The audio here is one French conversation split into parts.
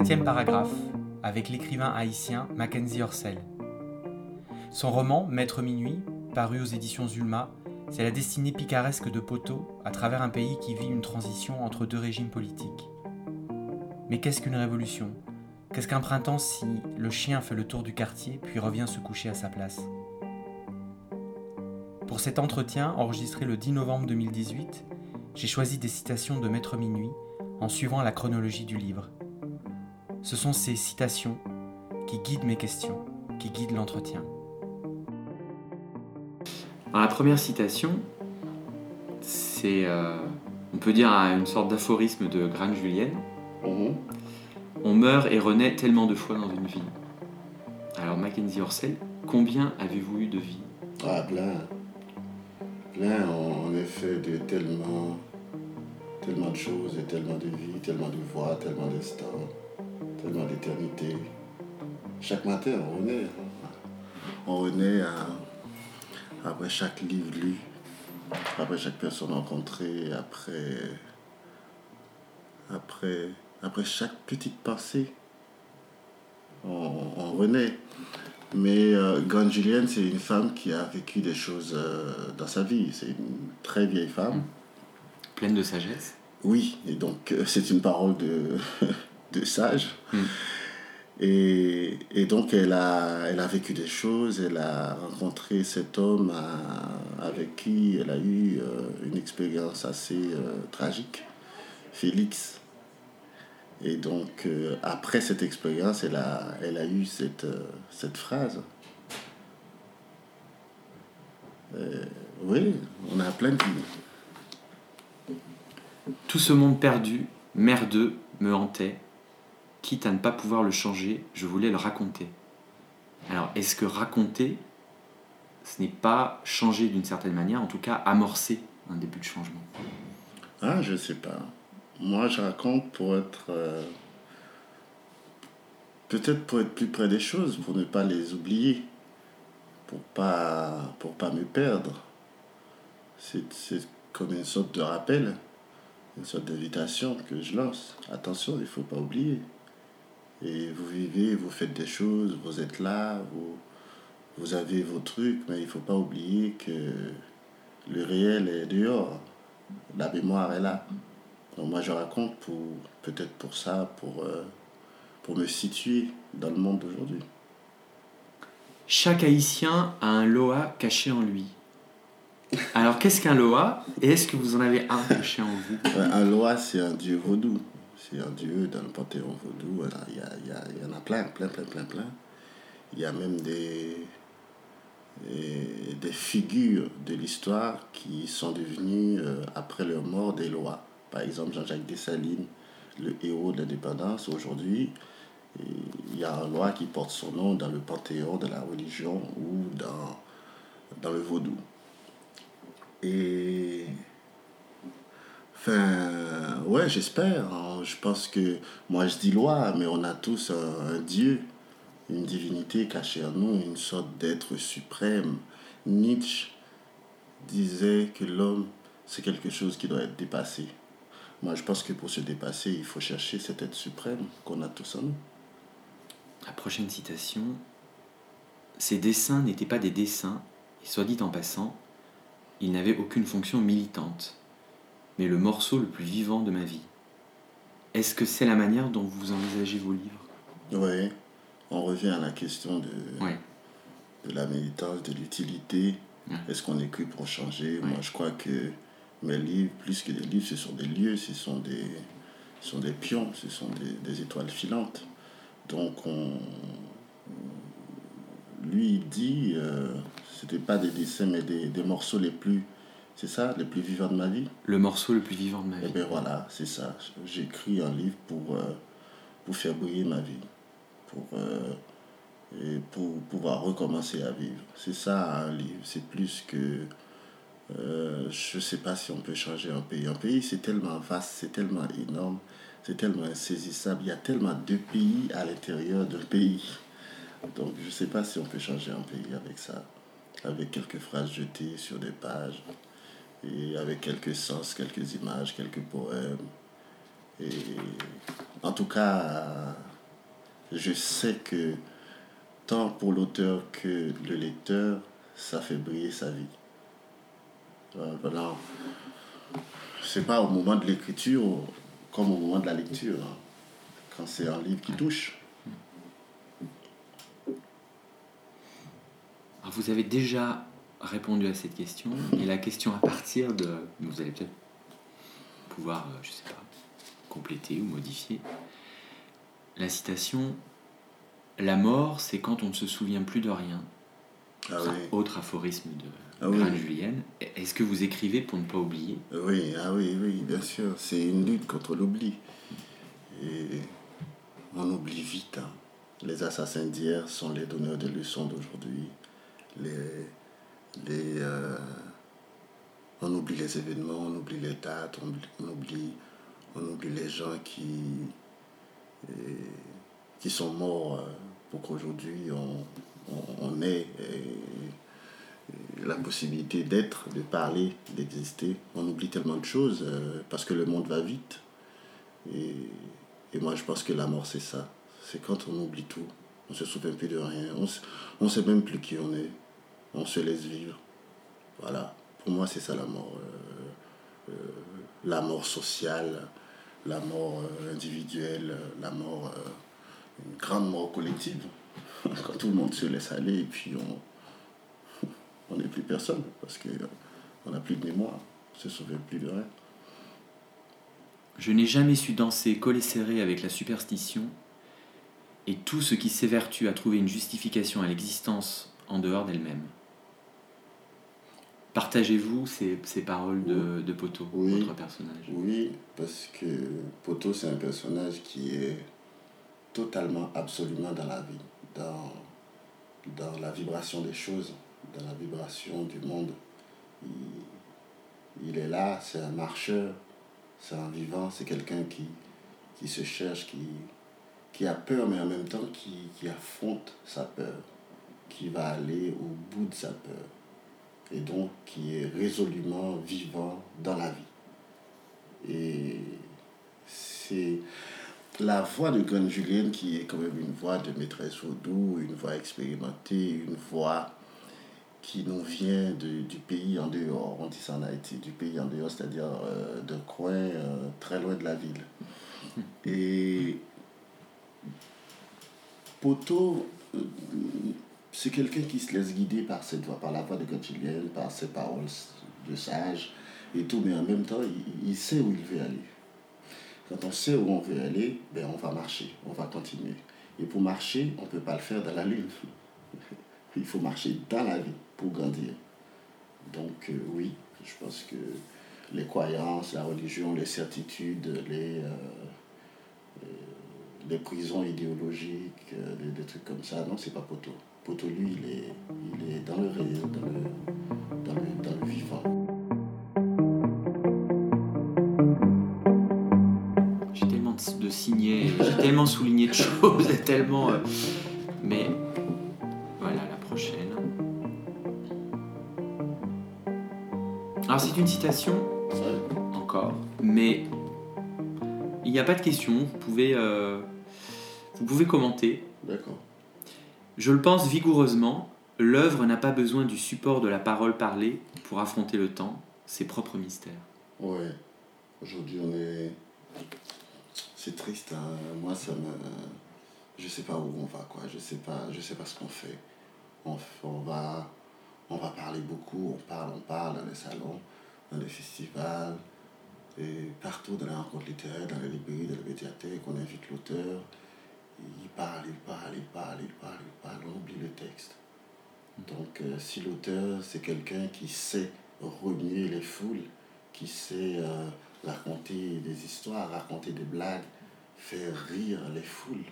septième paragraphe avec l'écrivain haïtien Mackenzie Orsel. Son roman Maître Minuit, paru aux éditions Zulma, c'est la destinée picaresque de Poteau à travers un pays qui vit une transition entre deux régimes politiques. Mais qu'est-ce qu'une révolution? Qu'est-ce qu'un printemps si le chien fait le tour du quartier puis revient se coucher à sa place? Pour cet entretien, enregistré le 10 novembre 2018, j'ai choisi des citations de Maître Minuit en suivant la chronologie du livre. Ce sont ces citations qui guident mes questions, qui guident l'entretien. la première citation, c'est, euh, on peut dire, une sorte d'aphorisme de Grande Julienne. Mhm. On meurt et renaît tellement de fois dans une vie. Alors Mackenzie Orsel, combien avez-vous eu de vies Ah, plein. Plein, en effet, de tellement, tellement de choses et tellement de vies, tellement de voix, tellement d'instants, tellement d'éternité. Chaque matin, on renaît. On renaît après chaque livre lu, après chaque personne rencontrée, après, après après chaque petite pensée, on, renaît. Mais euh, Grande Julienne, c'est une femme qui a vécu des choses euh, dans sa vie. C'est une très vieille femme. Mmh. Pleine de sagesse. Oui, et donc euh, c'est une parole de, de sage. Mmh. Et, et, donc elle a, elle a vécu des choses, elle a rencontré cet homme avec qui elle a eu une expérience assez tragique, Félix. Et donc, euh, après cette expérience, elle a, elle a eu cette, euh, cette phrase. Euh, oui, on a plein de Tout ce monde perdu, merdeux, me hantait. Quitte à ne pas pouvoir le changer, je voulais le raconter. Alors, est-ce que raconter, ce n'est pas changer d'une certaine manière, en tout cas amorcer un début de changement? Ah, je sais pas. Moi, je raconte pour être. Euh, peut-être pour être plus près des choses, pour ne pas les oublier, pour pas, pour pas me perdre. C'est comme une sorte de rappel, une sorte d'invitation que je lance. Attention, il ne faut pas oublier. Et vous vivez, vous faites des choses, vous êtes là, vous, vous avez vos trucs, mais il ne faut pas oublier que le réel est dehors. La mémoire est là. Donc moi je raconte pour peut-être pour ça, pour, euh, pour me situer dans le monde d'aujourd'hui. Chaque Haïtien a un Loa caché en lui. Alors qu'est-ce qu'un Loa et est-ce que vous en avez un caché en vous? Un Loa c'est un dieu vaudou. C'est un dieu dans le panthéon vaudou. Il y, a, plein, plein, plein, plein, plein. Il y a même des, des figures de l'histoire qui sont devenues, euh, après leur mort, des lois. Par exemple, Jean-Jacques Dessalines, le héros de l'indépendance aujourd'hui, il y a un loi qui porte son nom dans le panthéon de la religion ou dans, dans le vaudou. Et. Enfin, ouais, j'espère. Je pense que. Moi, je dis loi, mais on a tous un, un Dieu, une divinité cachée en nous, une sorte d'être suprême. Nietzsche disait que l'homme, c'est quelque chose qui doit être dépassé. Moi, je pense que pour se dépasser, il faut chercher cette être suprême qu'on a tous en nous. La prochaine citation. Ces dessins n'étaient pas des dessins, et soit dit en passant, ils n'avaient aucune fonction militante, mais le morceau le plus vivant de ma vie. Est-ce que c'est la manière dont vous envisagez vos livres? Oui, on revient à la question de, de la militance, de l'utilité. Est-ce qu'on écrit pour changer? Moi, je crois que mes livres, plus que des livres, ce sont des lieux, ce sont des, sont des pions, ce sont des, étoiles filantes. Donc, on, lui, il dit, euh, c'était pas des dessins, mais des, des morceaux les plus, c'est ça, les plus vivants de ma vie? Le morceau le plus vivant de ma vie. Eh bien voilà, c'est ça. J'écris un livre pour, euh, pour faire briller ma vie, pour, euh, et pour pouvoir recommencer à vivre. C'est ça un livre, c'est plus que euh, je ne sais pas si on peut changer un pays. Un pays, c'est tellement vaste, c'est tellement énorme, c'est tellement insaisissable. Il y a tellement de pays à l'intérieur d'un pays. Donc, je ne sais pas si on peut changer un pays avec ça, avec quelques phrases jetées sur des pages, et avec quelques sens, quelques images, quelques poèmes. Et en tout cas, je sais que tant pour l'auteur que le lecteur, ça fait briller sa vie. Voilà. C'est pas au moment de l'écriture comme au moment de la lecture, hein, quand c'est un livre qui touche. vous avez déjà répondu à cette question, et la question à partir de. Vous allez peut-être pouvoir, euh, je sais pas, compléter ou modifier. La citation La mort, c'est quand on ne se souvient plus de rien. Ah autre aphorisme de ah, Julienne. Est-ce que vous écrivez pour ne pas oublier? Oui, ah oui, oui, bien sûr. C'est une lutte contre l'oubli. Et on oublie vite. Hein. Les assassins d'hier sont les donneurs de leçons d'aujourd'hui. Les, euh, on oublie les événements, on oublie les dates, on, oublie, on les gens qui, sont morts euh, pour qu'aujourd'hui on, on, ait la possibilité d'être, de parler, d'exister. On oublie tellement de choses euh, parce que le monde va vite. Et, moi je pense que la mort c'est ça. C'est quand on oublie tout. On se souvient plus de rien. On ne sait même plus qui on est. On se laisse vivre. Voilà. Pour moi, c'est ça la mort. Euh, euh, la mort sociale, la mort euh, individuelle, la mort, une grande mort collective. Quand tout le monde se laisse aller et puis on on n'est plus personne parce qu'on n'a plus de mémoire, on se souvient plus de rien. Je n'ai jamais su danser collé serré avec la superstition et tout ce qui s'évertue à trouver une justification à l'existence en dehors d'elle-même. Partagez-vous ces, ces, paroles de, de Poto, votre personnage? Oui, parce que Poto, c'est un personnage qui est totalement, absolument dans la vie, dans, dans la vibration des choses, dans la vibration du monde. Il, il est là, c'est un marcheur, c'est un vivant, c'est quelqu'un qui, qui se cherche, qui, qui a peur, mais en même temps qui, qui affronte sa peur, qui va aller au bout de sa peur, et donc qui est résolument vivant dans la vie. Et c'est la voix de Grande Julienne qui est quand même une voix de maîtresse vaudou, une voix expérimentée, une voix qui nous vient de, du pays en dehors, on dit ça en Haïti, du pays en dehors, c'est-à-dire euh, d'un coin euh, très loin de la ville. Et Poto, euh, c'est quelqu'un qui se laisse guider par cette voix, par la voix de Julienne, par ses paroles de sage et tout, mais en même temps, il, sait où il veut aller. Quand on sait où on veut aller, ben on va marcher, on va continuer. Et pour marcher, on ne peut pas le faire dans la lune. Il faut marcher dans la vie pour grandir. Donc euh, oui, je pense que les croyances, la religion, les certitudes, les, euh, euh, prisons idéologiques, des, trucs comme ça, non, c'est pas Poto. Lui, il est, il est dans le réel, dans le, dans le, dans le vivant. J'ai tellement de signets, j'ai tellement souligné de choses, tellement... mais Alors c'est une citation, encore, mais il n'y a pas de question, vous pouvez, euh, vous pouvez commenter. D'accord. Je le pense vigoureusement, l'œuvre n'a pas besoin du support de la parole parlée pour affronter le temps, ses propres mystères. Ouais, aujourd'hui on est... C'est triste, hein. moi ça me... Je sais pas où on va, quoi, je sais pas, je sais pas ce qu'on fait. On, on va on va parler beaucoup, on parle, on parle dans les salons, dans les festivals, et partout dans les rencontres littéraires, dans les librairies, dans les médiathèques, on invite l'auteur, il parle, il parle, il parle, il parle, il parle, on oublie le texte. Donc euh, si l'auteur, c'est quelqu'un qui sait remuer les foules, qui sait euh, raconter des histoires, raconter des blagues, faire rire les foules,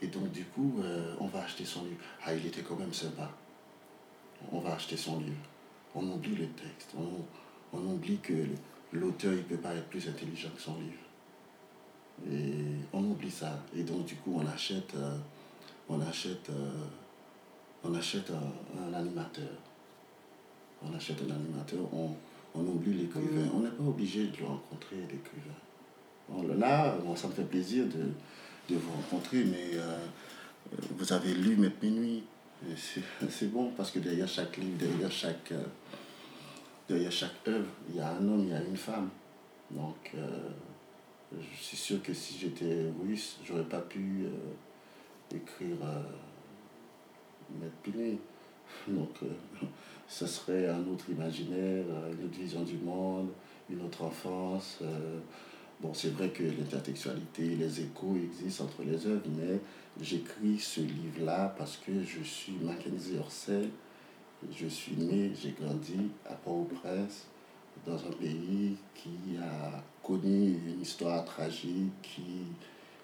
et donc du coup, euh, on va acheter son livre. Ah, il était quand même sympa on va acheter son livre. On oublie le texte. On, oublie que l'auteur, il ne peut pas être plus intelligent que son livre. Et on oublie ça. Et donc, du coup, on achète, euh, on achète, euh, on achète un, animateur. On achète un animateur, on, oublie l'écrivain. On n'est pas obligé de le rencontrer, l'écrivain. là, ça me fait plaisir de, de vous rencontrer, mais euh, vous avez lu Mettre Minuit. C'est bon parce que derrière chaque livre, derrière chaque, derrière chaque œuvre, il y a un homme, il y a une femme. Donc, je suis sûr que si j'étais russe, j'aurais pas pu écrire Mettre Minuit. Donc, ce serait un autre imaginaire, une autre vision du monde, une autre enfance. Bon, c'est vrai que l'intertextualité, les échos existent entre les œuvres, mais j'écris ce livre-là parce que je suis Mackenzie Orsay. Je suis né, j'ai grandi à Port-au-Prince, dans un pays qui a connu une histoire tragique, qui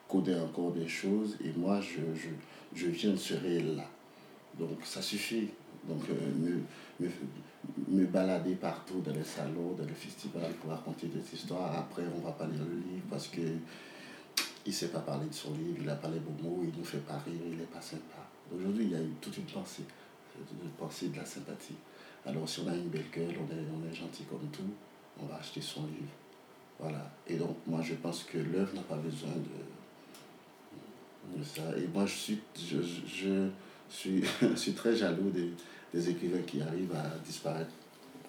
connaît encore des choses, et moi, je, je, je viens de ce réel-là. Donc, ça suffit. Donc, euh, me, me balader partout dans les salons, dans les festivals pour raconter des histoires. Après, on va pas lire le livre parce que il sait pas parler de son livre, il a pas les beaux mots, il nous fait pas rire, il n'est pas sympa. Aujourd'hui, il y a eu toute une pensée, une pensée de la sympathie. Alors, si on a une belle gueule, on est, on est gentil comme tout, on va acheter son livre. Voilà. Et donc, moi, je pense que l'œuvre n'a pas besoin de, de, ça. Et moi, je suis, je, je, suis, je suis très jaloux des des écrivains qui arrivent à disparaître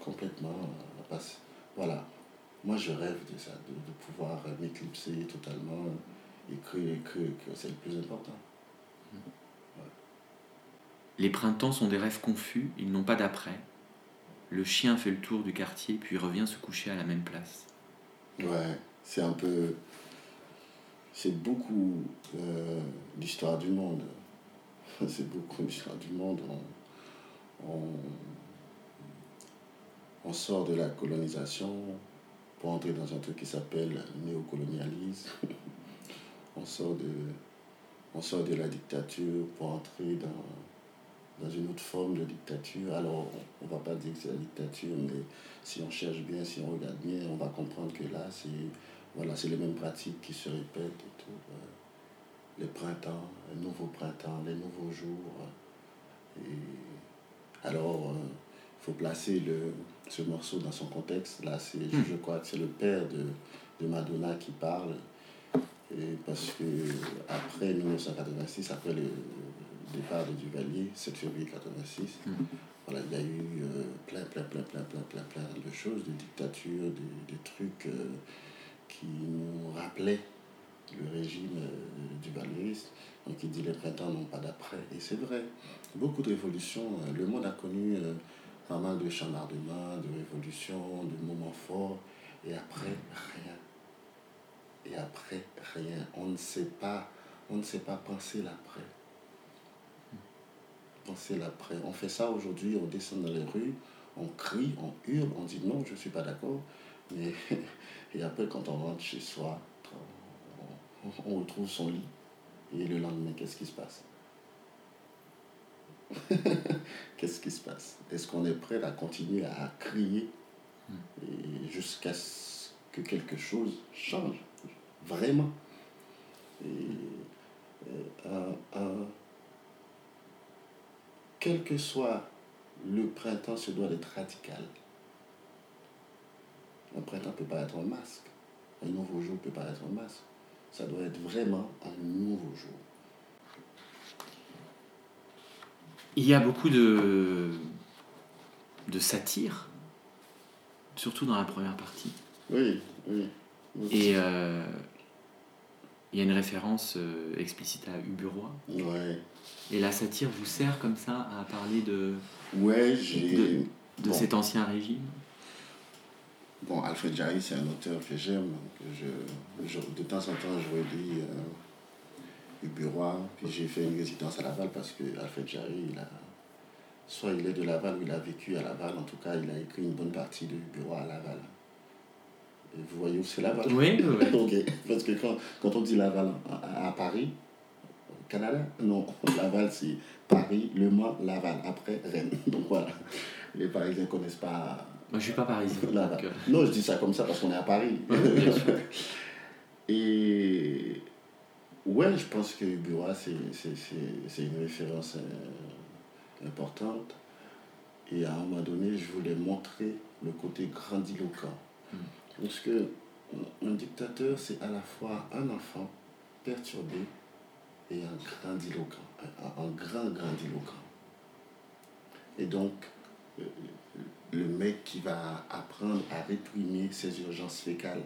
complètement. Voilà. Moi, je rêve de ça, de, pouvoir m'éclipser totalement, écrire, écrire, que c'est le plus important. Les printemps sont des rêves confus, ils n'ont pas d'après. Le chien fait le tour du quartier, puis revient se coucher à la même place. Ouais, c'est un peu. C'est beaucoup euh, l'histoire du monde. C'est beaucoup l'histoire du monde on, sort de la colonisation pour entrer dans un truc qui s'appelle néocolonialisme. on, sort de, on sort de la dictature pour entrer dans, dans une autre forme de dictature. Alors, on ne va pas dire que c'est la dictature, mais si on cherche bien, si on regarde bien, on va comprendre que là, c'est voilà, les mêmes pratiques qui se répètent et tout. Les printemps, les nouveaux printemps, les nouveaux jours. Et alors, il euh, faut placer le, ce morceau dans son contexte. Là, c'est, je, hmm. crois que c'est le père de, de Madonna qui parle. Et parce que après 1986, après le départ de Duvalier, 7 février 86, hmm. voilà, il y a eu euh, plein, plein, plein, plein, plein, plein, plein de choses, de dictatures, des, trucs euh, qui nous rappelaient le régime du duvalieriste. Donc il dit les printemps n'ont pas d'après. Et c'est vrai, beaucoup de révolutions. Euh, le monde a connu euh, pas mal de chambardements, de révolutions, de moments forts. Et après, rien. Et après, rien. On ne sait pas, on ne sait pas penser l'après. Penser l'après. On fait ça aujourd'hui, on descend dans les rues, on crie, on hurle, on dit non, je ne suis pas d'accord. Mais, et après, quand on rentre chez soi, on retrouve son lit et le lendemain, qu'est-ce qui se passe? Qu'est-ce qui se passe? Est-ce qu'on est prêt à continuer à crier? Jusqu'à ce que quelque chose change Vraiment. Et, euh, quel que soit le printemps, se doit être radical. Un printemps ne peut pas être un masque. Un nouveau jour ne peut pas être un masque. Ça doit être vraiment un nouveau jour. Il y a beaucoup de, de satire, surtout dans la première partie. Oui, oui. Et euh, il y a une référence euh, explicite à Uburois. Ouais. Et la satire vous sert comme ça à parler de, ouais, j'ai... de, cet ancien régime? Bon, Alfred Jarry, c'est un auteur que j'aime. Je, de temps en temps, je relis euh, Uburois. Puis j'ai fait une résidence à Laval parce que Alfred Jarry, il a, soit il est de Laval ou il a vécu à Laval. En tout cas, il a écrit une bonne partie de Uburois à Laval. Vous voyez où c'est Laval Oui, oui. Parce que quand, quand, on dit Laval à, Paris, au Canada, non, Laval c'est Paris, Le Mans, Laval, après Rennes. Donc voilà, les Parisiens ne connaissent pas moi, je suis pas parisien. Euh. Non, je dis ça comme ça parce qu'on est à Paris. Et ouais, je pense que Bureau, c'est une référence euh, importante. Et à un moment donné, je voulais montrer le côté grandiloquent. Hmm. Parce que un dictateur, c'est à la fois un enfant perturbé et un grandiloquent, un, un grand grandiloquent. Et donc, le mec qui va apprendre à réprimer ses urgences fécales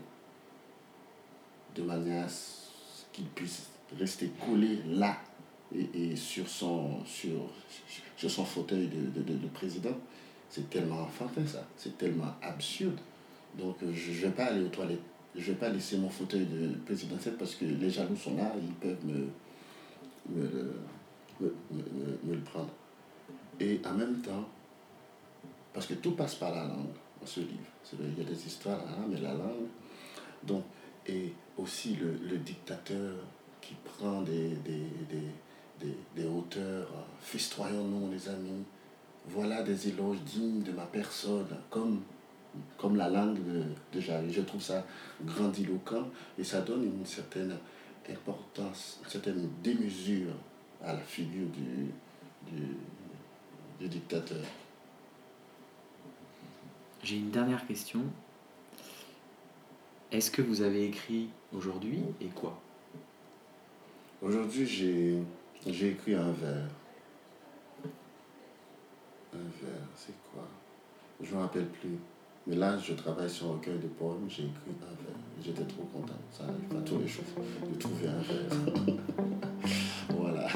de manière à ce qu'il puisse rester collé là et, sur, son, fauteuil de, président. C'est tellement enfantin ça, c'est tellement absurde. Donc euh, je ne vais pas aller aux toilettes, je ne vais pas laisser mon fauteuil de présidentiel parce que les jaloux sont là, ils peuvent me, me, me, le prendre. Et en même temps, parce que tout passe par la langue dans ce livre. Il y a des histoires, mais la langue. Donc, et aussi le, le dictateur qui prend des, des, des, des, des hauteurs, festoyons-nous les amis, voilà des éloges dignes de ma personne, comme, comme la langue de, de Jarry. Je trouve ça grandiloquent et ça donne une certaine importance, une certaine démesure à la figure du, du, du dictateur. J'ai une dernière question. Est-ce que vous avez écrit aujourd'hui et quoi? Aujourd'hui, j'ai, j'ai écrit un vers. Un vers, c'est quoi? Je ne me rappelle plus. Mais là, je travaille sur un recueil de poèmes, j'ai écrit un vers. J'étais trop content. Ça arrive pas tous les jours de trouver un vers. voilà.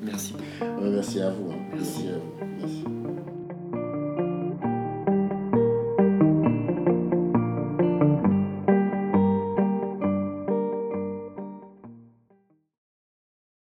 Merci. Merci à vous. hein. Merci à vous. Merci.